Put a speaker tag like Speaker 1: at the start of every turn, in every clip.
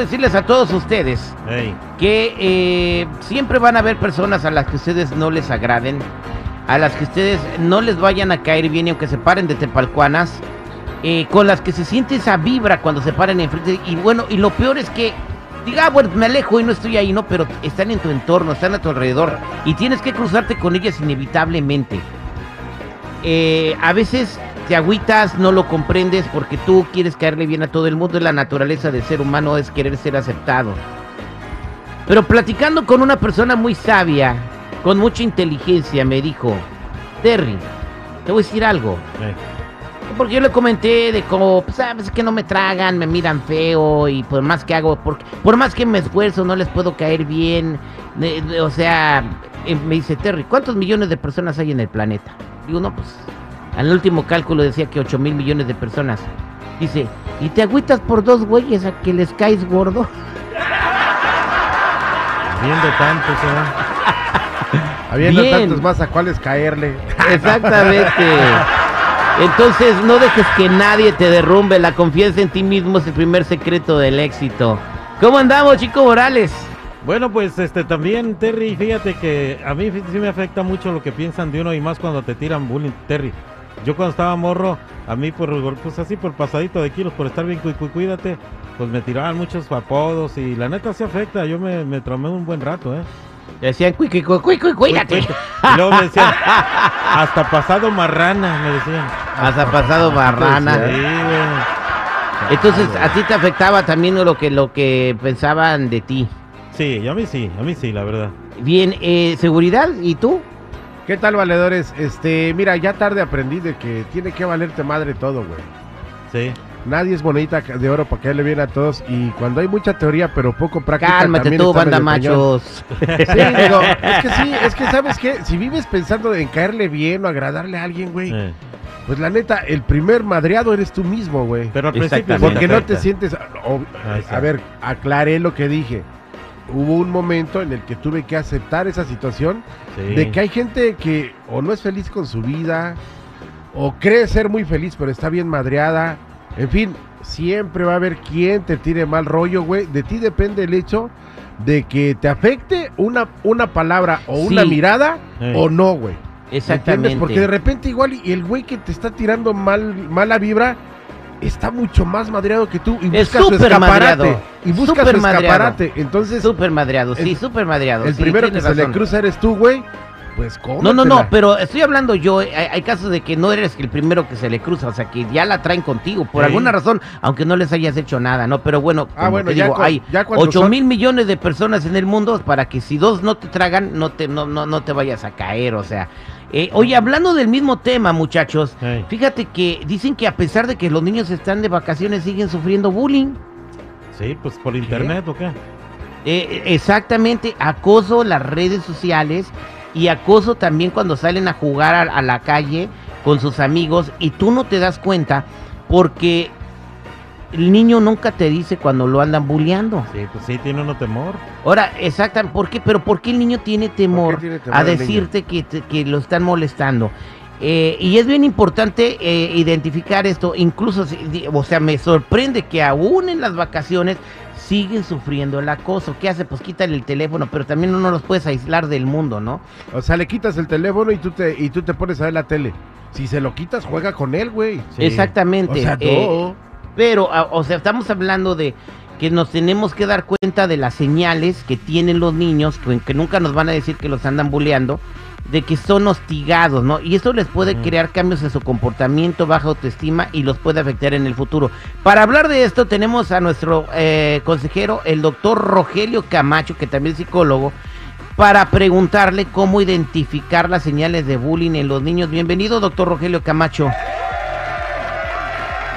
Speaker 1: decirles a todos ustedes que eh, siempre van a haber personas a las que ustedes no les agraden, a las que ustedes no les vayan a caer bien y aunque se paren de tepalcuanas, eh, con las que se siente esa vibra cuando se paren enfrente. Y bueno, y lo peor es que, diga, ah, bueno, me alejo y no estoy ahí, no, pero están en tu entorno, están a tu alrededor y tienes que cruzarte con ellas inevitablemente. Eh, a veces te agüitas, no lo comprendes porque tú quieres caerle bien a todo el mundo. La naturaleza del ser humano es querer ser aceptado. Pero platicando con una persona muy sabia, con mucha inteligencia, me dijo, Terry, te voy a decir algo.
Speaker 2: ey.
Speaker 1: Porque yo le comenté de cómo, pues, sabes que no me tragan, me miran feo y por más que hago, por, por más que me esfuerzo, no les puedo caer bien. O sea, eh, me dice Terry, ¿cuántos millones de personas hay en el planeta? Digo, no, pues, al último cálculo decía que 8 mil millones de personas. Dice, ¿y te agüitas por dos güeyes a que les caes gordo?
Speaker 2: Viendo tanto, ¿eh?
Speaker 3: Habiendo
Speaker 1: Bien.
Speaker 3: tantos más a cuáles caerle.
Speaker 1: Exactamente. Entonces no dejes que nadie te derrumbe. La confianza en ti mismo es el primer secreto del éxito. ¿Cómo andamos, Chico Morales?
Speaker 2: Bueno, pues este también, Terry, fíjate que a mí sí me afecta mucho lo que piensan de uno y más cuando te tiran bullying, Terry. Yo cuando estaba morro, a mí por pues así por pasadito de kilos, por estar bien cu- cu- cuídate, pues me tiraban muchos apodos y la neta sí afecta, yo me, me traumé un buen rato, ¿eh?
Speaker 1: Decían, cuí, cuí, cuídate.
Speaker 2: Y luego me decían, hasta pasado marrana, me decían.
Speaker 1: Hasta pasado barrana.
Speaker 2: Sí, güey.
Speaker 1: Entonces, a ti te afectaba también lo que, lo que pensaban de ti.
Speaker 2: Sí, a mí sí, a mí sí, la verdad.
Speaker 1: Bien, eh, seguridad, ¿y tú?
Speaker 3: ¿Qué tal, valedores? Este, mira, ya tarde aprendí de que tiene que valerte madre todo, güey.
Speaker 2: Sí.
Speaker 3: Nadie es monedita de oro para caerle bien a todos. Y cuando hay mucha teoría, pero poco práctica.
Speaker 1: Cálmate
Speaker 3: también
Speaker 1: tú,
Speaker 3: está
Speaker 1: banda
Speaker 3: cañón.
Speaker 1: machos.
Speaker 3: Sí, digo, es que sí, es que sabes qué, si vives pensando en caerle bien o agradarle a alguien, güey,
Speaker 2: eh.
Speaker 3: pues la neta, el primer madreado eres tú mismo, güey.
Speaker 2: Pero al principio sí
Speaker 3: Porque no te sientes. a ver, aclaré lo que dije. Hubo un momento en el que tuve que aceptar esa situación
Speaker 2: Sí.
Speaker 3: de que hay gente que o no es feliz con su vida o cree ser muy feliz pero está bien madreada. En fin, siempre va a haber quien te tire mal rollo, güey. De ti depende el hecho de que te afecte una, una palabra o una mirada o no, güey. ¿Entiendes?
Speaker 1: Exactamente.
Speaker 3: Porque de repente igual y el güey que te está tirando mal, mala vibra está mucho más madreado que tú y
Speaker 1: Es
Speaker 3: busca su
Speaker 1: súper
Speaker 3: escaparate.
Speaker 1: madreado,
Speaker 3: Y busca
Speaker 1: súper
Speaker 3: su
Speaker 1: madreado.
Speaker 3: escaparate. Entonces,
Speaker 1: Súper madreado, sí, súper madreado.
Speaker 3: el
Speaker 1: sí,
Speaker 3: primero que se le cruza eres tú, güey. Pues cómo.
Speaker 1: No, no, no, pero estoy hablando yo, eh, hay, hay casos de que no eres el primero que se le cruza, o sea, que ya la traen contigo, por
Speaker 2: Sí.
Speaker 1: alguna razón, aunque no les hayas hecho nada, ¿no? Pero bueno,
Speaker 3: Ah,
Speaker 1: como
Speaker 3: bueno,
Speaker 1: te
Speaker 3: ya
Speaker 1: digo, hay
Speaker 3: ya cuando
Speaker 1: 8
Speaker 3: son-
Speaker 1: mil millones de personas en el mundo para que si dos no te tragan, no te, no, no, no te vayas a caer, o sea. Eh, oye, hablando del mismo tema, muchachos, fíjate que dicen que a pesar de que los niños están de vacaciones, siguen sufriendo bullying.
Speaker 2: Sí, pues por internet o qué.
Speaker 1: Eh, exactamente, acoso las redes sociales y acoso también cuando salen a jugar a, a la calle con sus amigos y tú no te das cuenta porque el niño nunca te dice cuando lo andan bulleando.
Speaker 2: Sí, pues sí, tiene uno temor.
Speaker 1: Ahora, exactamente, ¿por qué? Pero ¿por qué el niño tiene temor,
Speaker 3: tiene temor
Speaker 1: a decirte que, que lo están molestando? Eh, y es bien importante eh, identificar esto, incluso, o sea, me sorprende que aún en las vacaciones siguen sufriendo el acoso. ¿Qué hace? Pues quítale el teléfono, pero también no los puedes aislar del mundo, ¿no?
Speaker 3: O sea, le quitas el teléfono y tú te, y tú te pones a ver la tele. Si se lo quitas, juega con él, güey.
Speaker 2: Sí.
Speaker 1: Exactamente.
Speaker 3: O sea,
Speaker 1: eh,
Speaker 3: no.
Speaker 1: Pero, a- o sea, estamos hablando de que nos tenemos que dar cuenta de las señales que tienen los niños, que, que nunca nos van a decir que los andan bulleando, de que son hostigados, ¿no? Y eso les puede crear cambios en su comportamiento, baja autoestima y los puede afectar en el futuro. Para hablar de esto tenemos a nuestro eh, consejero, el doctor Rogelio Camacho, que también es psicólogo, para preguntarle cómo identificar las señales de bullying en los niños. Bienvenido, doctor Rogelio Camacho.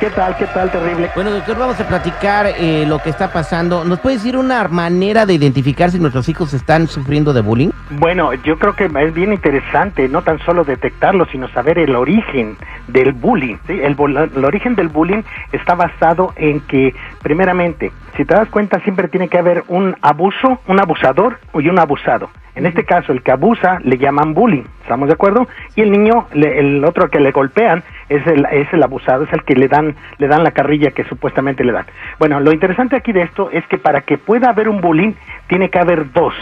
Speaker 4: ¿Qué tal? ¿Qué tal? Terrible.
Speaker 1: Bueno, doctor, vamos a platicar eh, lo que está pasando. ¿Nos puede decir una manera de identificar si nuestros hijos están sufriendo de bullying?
Speaker 4: Bueno, yo creo que es bien interesante no tan solo detectarlo, sino saber el origen del bullying. ¿sí? El, el origen del bullying está basado en que, primeramente, si te das cuenta, siempre tiene que haber un abuso, un abusador y un abusado. En este caso, el que abusa le llaman bullying, ¿estamos de acuerdo? Y el niño, el otro que le golpean, es el, es el abusado, es el que le dan, le dan la carrilla que supuestamente le dan. Bueno, lo interesante aquí de esto es que para que pueda haber un bullying, tiene que haber dos.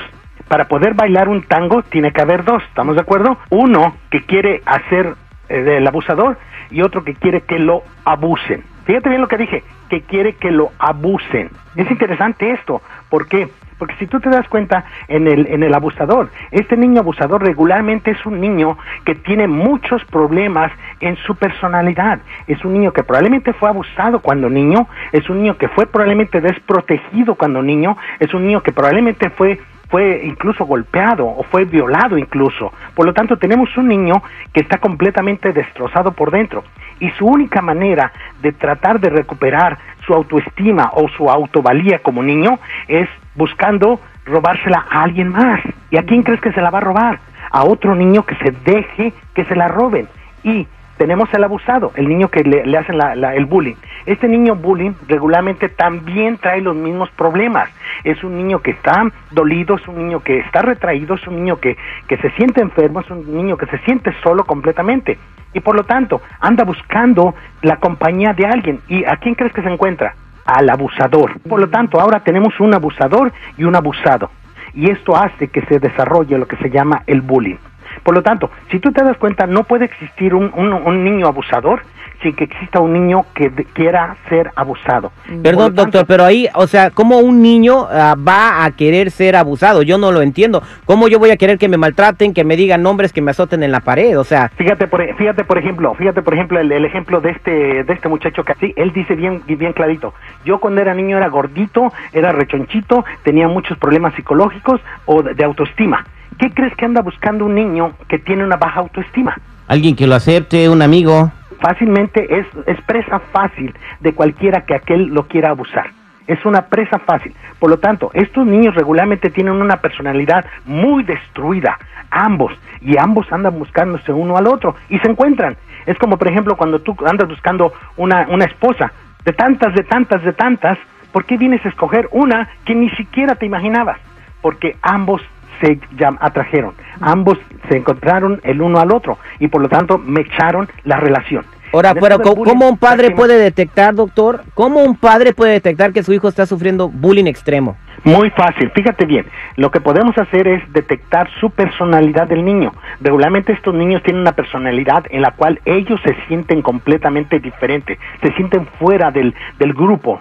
Speaker 4: Para poder bailar un tango, tiene que haber dos, ¿estamos de acuerdo? Uno que quiere hacer eh, del abusador y otro que quiere que lo abusen. Fíjate bien lo que dije, que quiere que lo abusen. Es interesante esto, ¿por qué? Porque si tú te das cuenta en el, en el abusador, este niño abusador regularmente es un niño que tiene muchos problemas en su personalidad. Es un niño que probablemente fue abusado cuando niño, es un niño que fue probablemente desprotegido cuando niño, es un niño que probablemente fue fue incluso golpeado o fue violado incluso. Por lo tanto, tenemos un niño que está completamente destrozado por dentro. Y su única manera de tratar de recuperar su autoestima o su autovalía como niño es buscando robársela a alguien más. ¿Y a quién crees que se la va a robar? A otro niño que se deje que se la roben. Y tenemos el abusado, el niño que le, hacen la- el bullying. Este niño bullying regularmente también trae los mismos problemas. Es un niño que está dolido, es un niño que está retraído, es un niño que, que se siente enfermo, es un niño que se siente solo completamente. Y por lo tanto, anda buscando la compañía de alguien. ¿Y a quién crees que se encuentra? Al abusador. Por lo tanto, ahora tenemos un abusador y un abusado. Y esto hace que se desarrolle lo que se llama el bullying. Por lo tanto, si tú te das cuenta, no puede existir un, un- un niño abusador sin que exista un niño que quiera ser abusado.
Speaker 1: Perdón,
Speaker 4: tanto,
Speaker 1: doctor, pero ahí, o sea, ¿cómo un niño ah, va a querer ser abusado? Yo no lo entiendo. ¿Cómo yo voy a querer que me maltraten, que me digan nombres, que me azoten en la pared? O sea,
Speaker 4: Fíjate por, fíjate por ejemplo, fíjate por ejemplo el, el ejemplo de este de este muchacho que así él dice bien bien clarito. Yo cuando era niño era gordito, era rechonchito, tenía muchos problemas psicológicos o de, de autoestima. ¿Qué crees que anda buscando un niño que tiene una baja autoestima?
Speaker 1: alguien que lo acepte, un amigo.
Speaker 4: Fácilmente es, es presa fácil de cualquiera que aquel lo quiera abusar. Es una presa fácil. Por lo tanto, estos niños regularmente tienen una personalidad muy destruida, ambos, y ambos andan buscándose uno al otro y se encuentran. Es como, por ejemplo, cuando tú andas buscando una, una esposa, de tantas, de tantas, de tantas, ¿por qué vienes a escoger una que ni siquiera te imaginabas? Porque ambos se atrajeron, ambos se encontraron el uno al otro y por lo tanto mecharon la relación.
Speaker 1: Ahora, pero ¿cómo, un padre puede detectar, doctor? ¿Cómo un padre puede detectar que su hijo está sufriendo bullying extremo?
Speaker 4: Muy fácil, fíjate bien, lo que podemos hacer es detectar su personalidad del niño. Regularmente estos niños tienen una personalidad en la cual ellos se sienten completamente diferentes, se sienten fuera del, del grupo.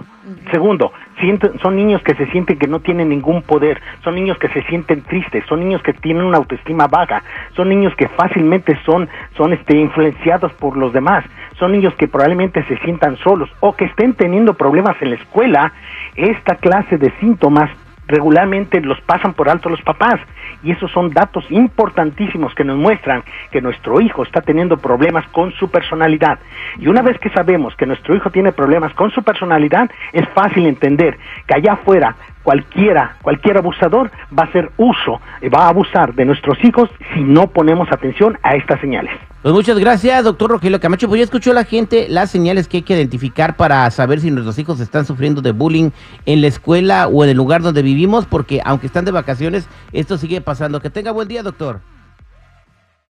Speaker 4: Segundo, sienten- son niños que se sienten que no tienen ningún poder, son niños que se sienten tristes, son niños que tienen una autoestima baja, son niños que fácilmente son, son este, influenciados por los demás, son niños que probablemente se sientan solos o que estén teniendo problemas en la escuela. Esta clase de síntomas regularmente los pasan por alto los papás. Y esos son datos importantísimos que nos muestran que nuestro hijo está teniendo problemas con su personalidad. Y una vez que sabemos que nuestro hijo tiene problemas con su personalidad es fácil entender que allá afuera cualquiera cualquier abusador va a hacer uso va a abusar de nuestros hijos si no ponemos atención a estas señales
Speaker 1: Pues muchas gracias, doctor Rogelio Camacho. Pues ya escuchó la gente las señales que hay que identificar para saber si nuestros hijos están sufriendo de bullying en la escuela o en el lugar donde vivimos, porque aunque están de vacaciones, esto sigue pasando. Que tenga buen día, doctor.